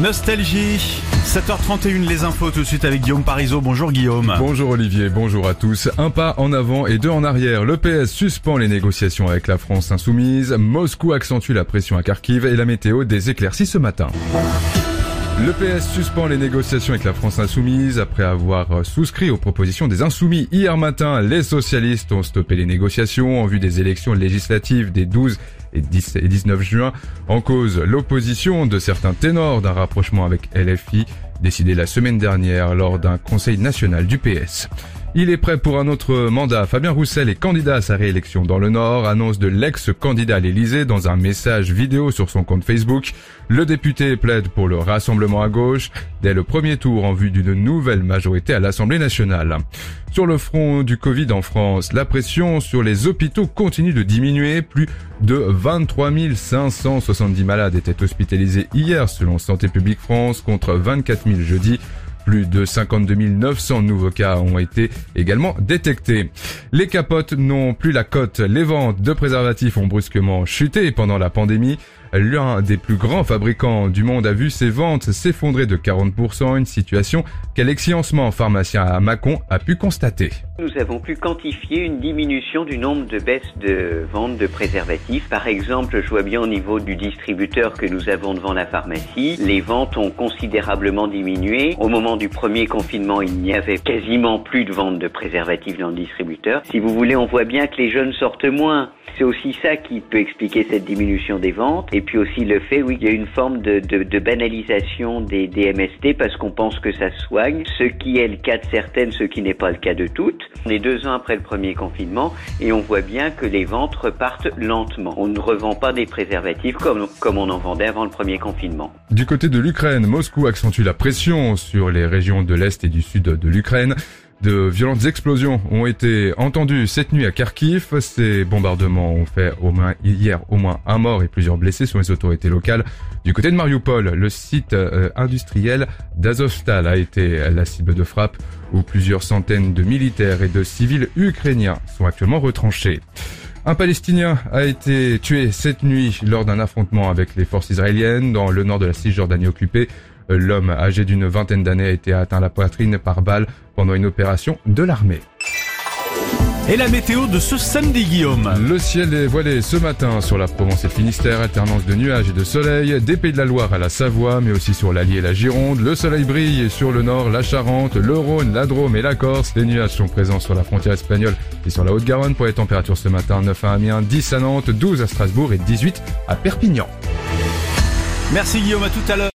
Nostalgie. 7h31, les infos tout de suite avec Guillaume Parisot. Bonjour Guillaume. Bonjour Olivier, bonjour à tous. Un pas en avant et deux en arrière. Le PS suspend les négociations avec la France insoumise. Moscou accentue la pression à Kharkiv et la météo des éclaircies ce matin. Le PS suspend les négociations avec la France insoumise après avoir souscrit aux propositions des insoumis. Hier matin, les socialistes ont stoppé les négociations en vue des élections législatives des 12 et 10 et 19 juin. En cause, l'opposition de certains ténors d'un rapprochement avec LFI décidé la semaine dernière lors d'un conseil national du PS. Il est prêt pour un autre mandat. Fabien Roussel est candidat à sa réélection dans le Nord, annonce de l'ex-candidat à l'Elysée dans un message vidéo sur son compte Facebook. Le député plaide pour le rassemblement à gauche dès le premier tour en vue d'une nouvelle majorité à l'Assemblée nationale. Sur le front du Covid en France, la pression sur les hôpitaux continue de diminuer. Plus de 23 570 malades étaient hospitalisés hier selon Santé publique France contre 24 000 jeudi. Plus de 52 900 nouveaux cas ont été également détectés. Les capotes n'ont plus la cote. Les ventes de préservatifs ont brusquement chuté pendant la pandémie. L'un des plus grands fabricants du monde a vu ses ventes s'effondrer de 40%, une situation qu'Alexis Ancement, pharmacien à Mâcon, a pu constater. Nous avons pu quantifier une diminution du nombre de baisses de ventes de préservatifs. Par exemple, je vois bien au niveau du distributeur que nous avons devant la pharmacie, les ventes ont considérablement diminué. Au moment du premier confinement, il n'y avait quasiment plus de ventes de préservatifs dans le distributeur. Si vous voulez, on voit bien que les jeunes sortent moins. C'est aussi ça qui peut expliquer cette diminution des ventes. Puis aussi le fait, oui, qu'il y a une forme de banalisation des, des MST parce qu'on pense que ça soigne, ce qui est le cas de certaines, ce qui n'est pas le cas de toutes. On est deux ans après le premier confinement et on voit bien que les ventes repartent lentement. On ne revend pas des préservatifs comme, comme on en vendait avant le premier confinement. Du côté de l'Ukraine, Moscou accentue la pression sur les régions de l'Est et du Sud de l'Ukraine. De violentes explosions ont été entendues cette nuit à Kharkiv. Ces bombardements ont fait au moins hier au moins un mort et plusieurs blessés selon les autorités locales. Du côté de Mariupol, le site euh, industriel d'Azovstal a été la cible de frappe où plusieurs centaines de militaires et de civils ukrainiens sont actuellement retranchés. Un Palestinien a été tué cette nuit lors d'un affrontement avec les forces israéliennes dans le nord de la Cisjordanie occupée. L'homme âgé d'une vingtaine d'années a été atteint la poitrine par balle pendant une opération de l'armée. Et la météo de ce samedi, Guillaume Le ciel est voilé ce matin sur la Provence et le Finistère, alternance de nuages et de soleil, des Pays de la Loire à la Savoie, mais aussi sur l'Allier et la Gironde. Le soleil brille sur le nord, la Charente, le Rhône, la Drôme et la Corse. Les nuages sont présents sur la frontière espagnole et sur la Haute-Garonne pour les températures ce matin 9 à Amiens, 10 à Nantes, 12 à Strasbourg et 18 à Perpignan. Merci Guillaume, à tout à l'heure.